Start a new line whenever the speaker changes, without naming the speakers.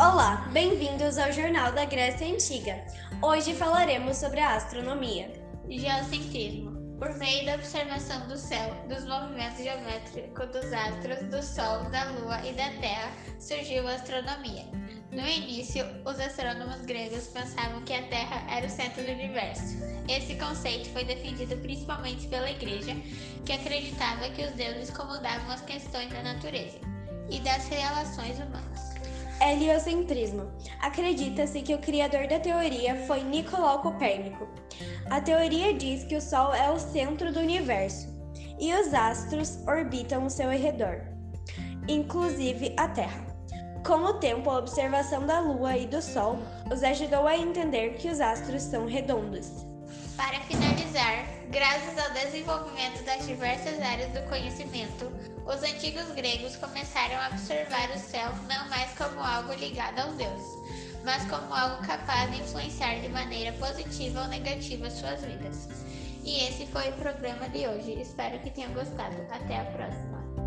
Olá, bem-vindos ao Jornal da Grécia Antiga. Hoje falaremos sobre a astronomia.
Geocentrismo. Por meio da observação do céu, dos movimentos geométricos dos astros, do Sol, da Lua e da Terra, surgiu a astronomia. No início, os astrônomos gregos pensavam que a Terra era o centro do universo. Esse conceito foi defendido principalmente pela Igreja, que acreditava que os deuses comandavam as questões da natureza e das relações humanas.
Heliocentrismo. Acredita-se que o criador da teoria foi Nicolau Copérnico. A teoria diz que o Sol é o centro do universo e os astros orbitam ao seu redor, inclusive a Terra. Com o tempo, a observação da Lua e do Sol os ajudou a entender que os astros são redondos.
Para finalizar, graças ao desenvolvimento das diversas áreas do conhecimento, os antigos gregos começaram a observar o céu não mais como algo ligado aos deuses, mas como algo capaz de influenciar de maneira positiva ou negativa suas vidas. E esse foi o programa de hoje. Espero que tenham gostado. Até a próxima!